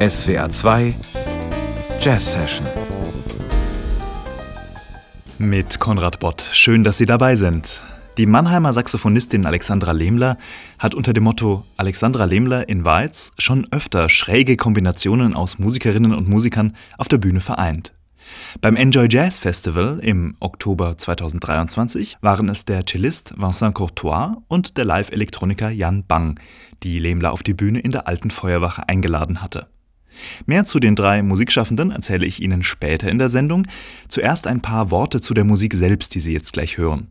SWR 2 Jazz Session mit Konrad Bott. Schön, dass Sie dabei sind. Die Mannheimer Saxophonistin Alexandra Lehmler hat unter dem Motto Alexandra Lehmler in Weiz schon öfter schräge Kombinationen aus Musikerinnen und Musikern auf der Bühne vereint. Beim Enjoy Jazz Festival im Oktober 2023 waren es der Cellist Vincent Courtois und der Live-Elektroniker Jan Bang, die Lehmler auf die Bühne in der alten Feuerwache eingeladen hatte. Mehr zu den drei Musikschaffenden erzähle ich Ihnen später in der Sendung. Zuerst ein paar Worte zu der Musik selbst, die Sie jetzt gleich hören.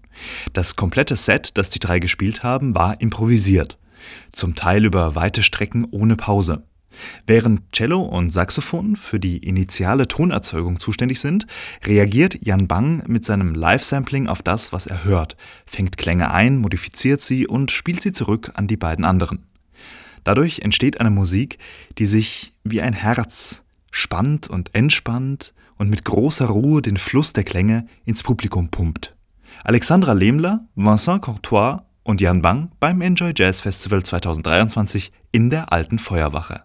Das komplette Set, das die drei gespielt haben, war improvisiert. Zum Teil über weite Strecken ohne Pause. Während Cello und Saxophon für die initiale Tonerzeugung zuständig sind, reagiert Jan Bang mit seinem Live-Sampling auf das, was er hört, fängt Klänge ein, modifiziert sie und spielt sie zurück an die beiden anderen. Dadurch entsteht eine Musik, die sich wie ein Herz spannt und entspannt und mit großer Ruhe den Fluss der Klänge ins Publikum pumpt. Alexandra Lehmler, Vincent Courtois und Jan Bang beim Enjoy Jazz Festival 2023 in der Alten Feuerwache.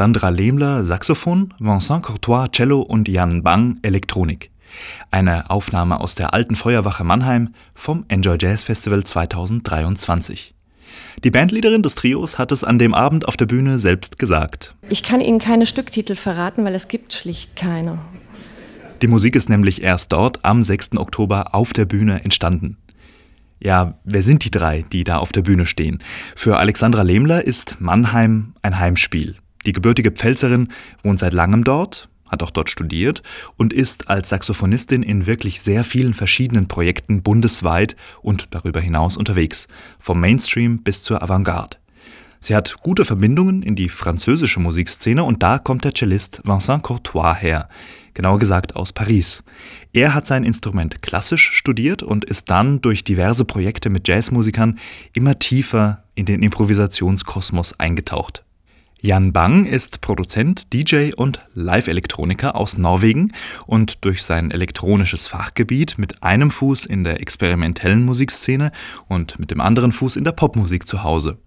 Alexandra Lehmler Saxophon, Vincent Courtois Cello und Jan Bang Elektronik. Eine Aufnahme aus der alten Feuerwache Mannheim vom Enjoy Jazz Festival 2023. Die Bandleaderin des Trios hat es an dem Abend auf der Bühne selbst gesagt. Ich kann Ihnen keine Stücktitel verraten, weil es gibt schlicht keine. Die Musik ist nämlich erst dort am 6. Oktober auf der Bühne entstanden. Ja, wer sind die drei, die da auf der Bühne stehen? Für Alexandra Lehmler ist Mannheim ein Heimspiel. Die gebürtige Pfälzerin wohnt seit langem dort, hat auch dort studiert und ist als Saxophonistin in wirklich sehr vielen verschiedenen Projekten bundesweit und darüber hinaus unterwegs, vom Mainstream bis zur Avantgarde. Sie hat gute Verbindungen in die französische Musikszene und da kommt der Cellist Vincent Courtois her, genauer gesagt aus Paris. Er hat sein Instrument klassisch studiert und ist dann durch diverse Projekte mit Jazzmusikern immer tiefer in den Improvisationskosmos eingetaucht. Jan Bang ist Produzent, DJ und Live-Elektroniker aus Norwegen und durch sein elektronisches Fachgebiet mit einem Fuß in der experimentellen Musikszene und mit dem anderen Fuß in der Popmusik zu Hause.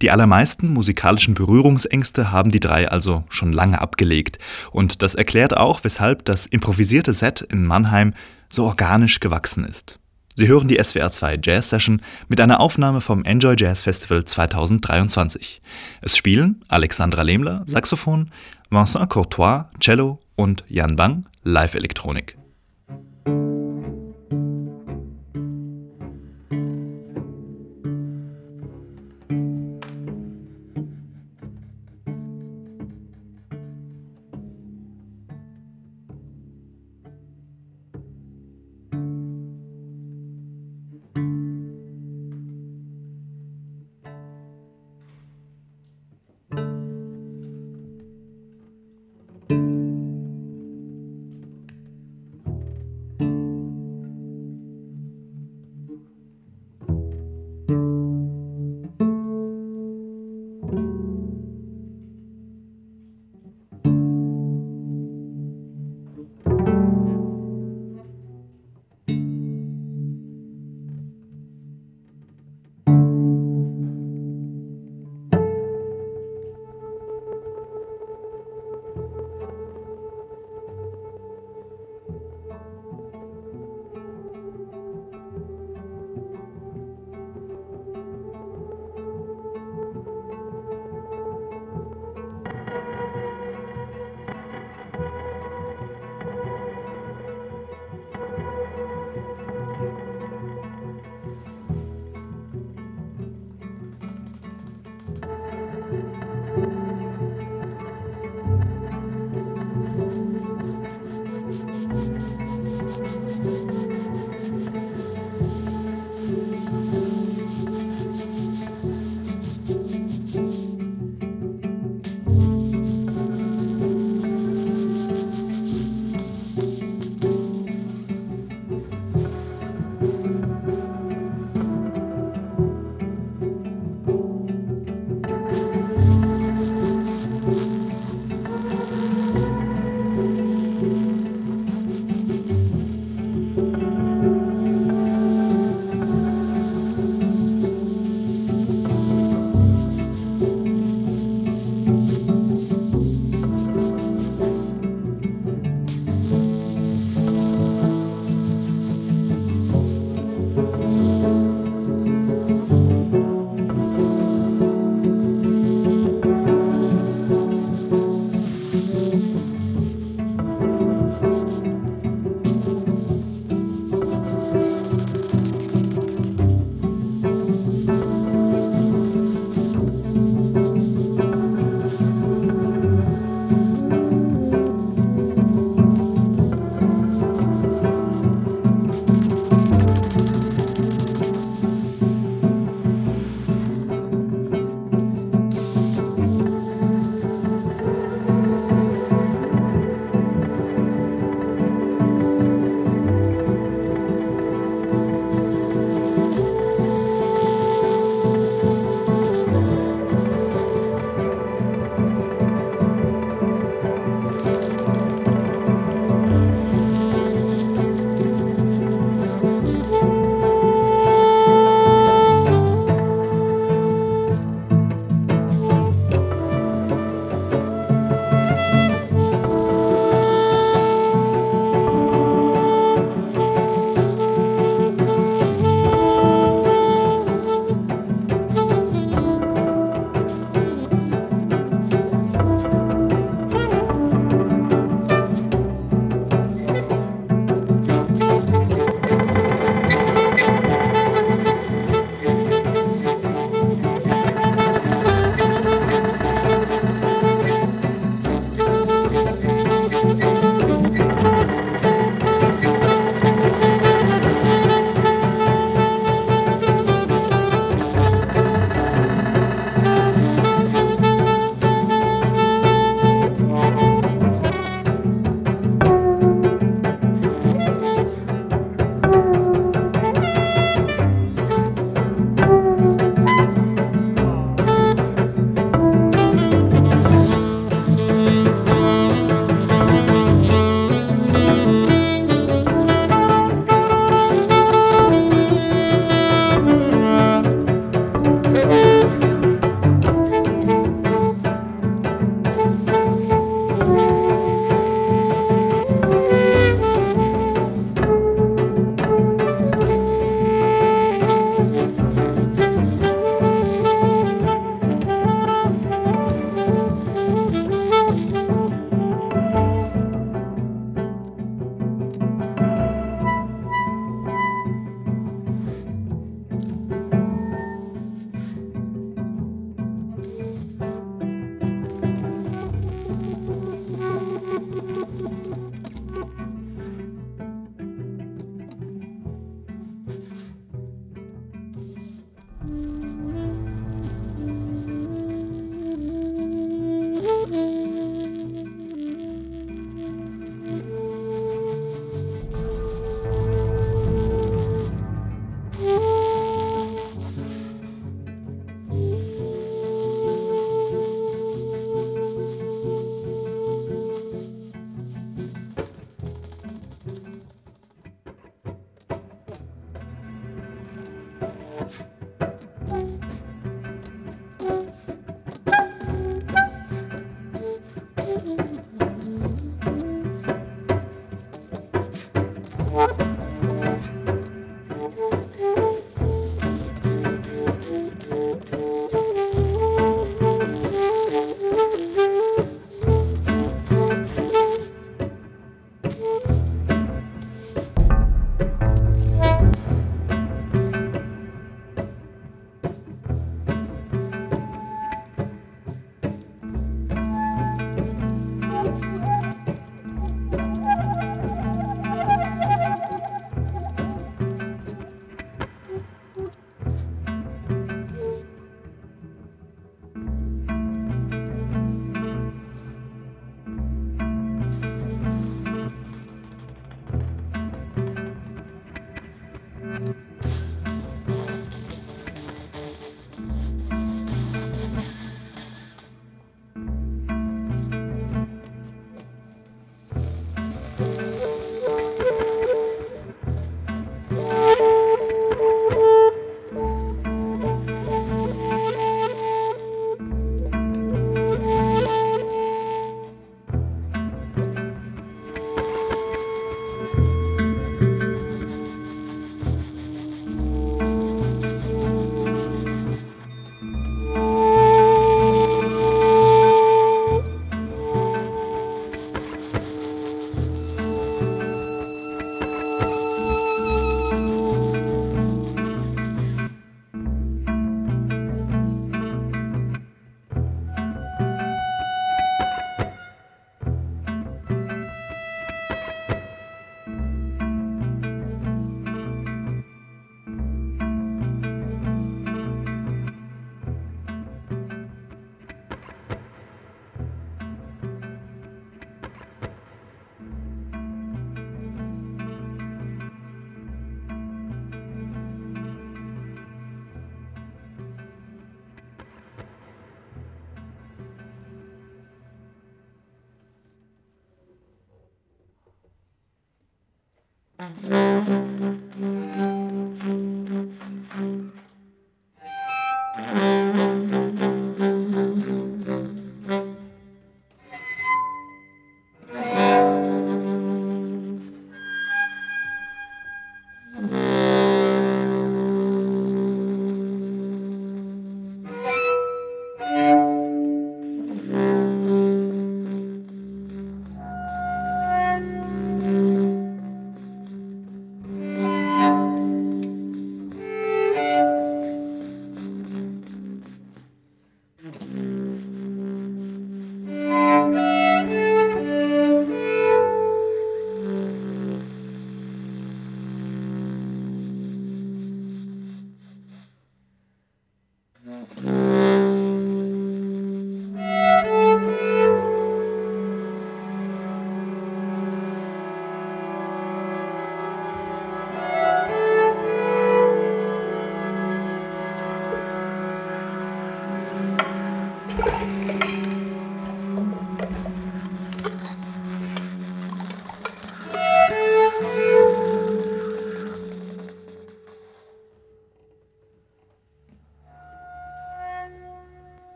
Die allermeisten musikalischen Berührungsängste haben die drei also schon lange abgelegt und das erklärt auch, weshalb das improvisierte Set in Mannheim so organisch gewachsen ist. Sie hören die SWR 2 Jazz Session mit einer Aufnahme vom Enjoy Jazz Festival 2023. Es spielen Alexandra Lehmler, Saxophon, Vincent Courtois, Cello und Jan Bang, Live-Elektronik.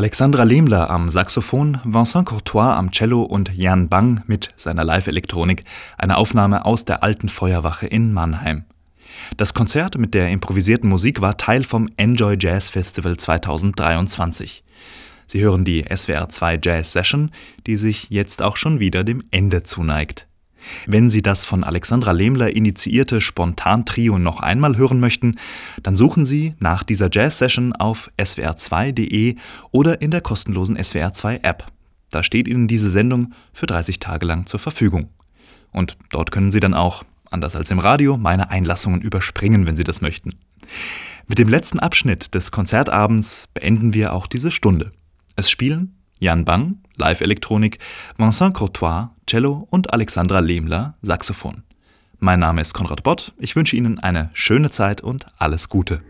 Alexandra Lehmler am Saxophon, Vincent Courtois am Cello und Jan Bang mit seiner Live-Elektronik, eine Aufnahme aus der alten Feuerwache in Mannheim. Das Konzert mit der improvisierten Musik war Teil vom Enjoy Jazz Festival 2023. Sie hören die SWR 2 Jazz Session, die sich jetzt auch schon wieder dem Ende zuneigt. Wenn Sie das von Alexandra Lehmler initiierte Spontan-Trio noch einmal hören möchten, dann suchen Sie nach dieser Jazz-Session auf swr2.de oder in der kostenlosen SWR2-App. Da steht Ihnen diese Sendung für 30 Tage lang zur Verfügung. Und dort können Sie dann auch, anders als im Radio, meine Einlassungen überspringen, wenn Sie das möchten. Mit dem letzten Abschnitt des Konzertabends beenden wir auch diese Stunde. Es spielen Jan Bang, Live-Elektronik, Vincent Courtois, Cello und Alexandra Lehmler, Saxophon. Mein Name ist Konrad Bott, ich wünsche Ihnen eine schöne Zeit und alles Gute.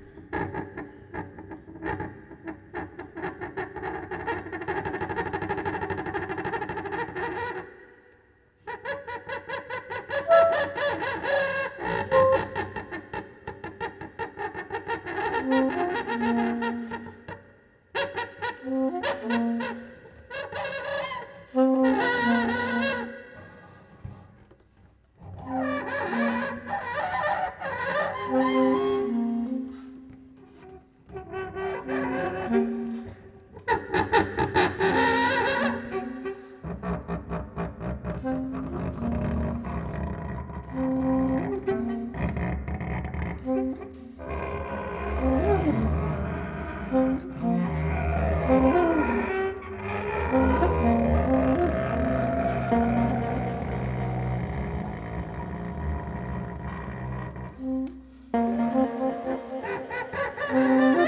Thank you.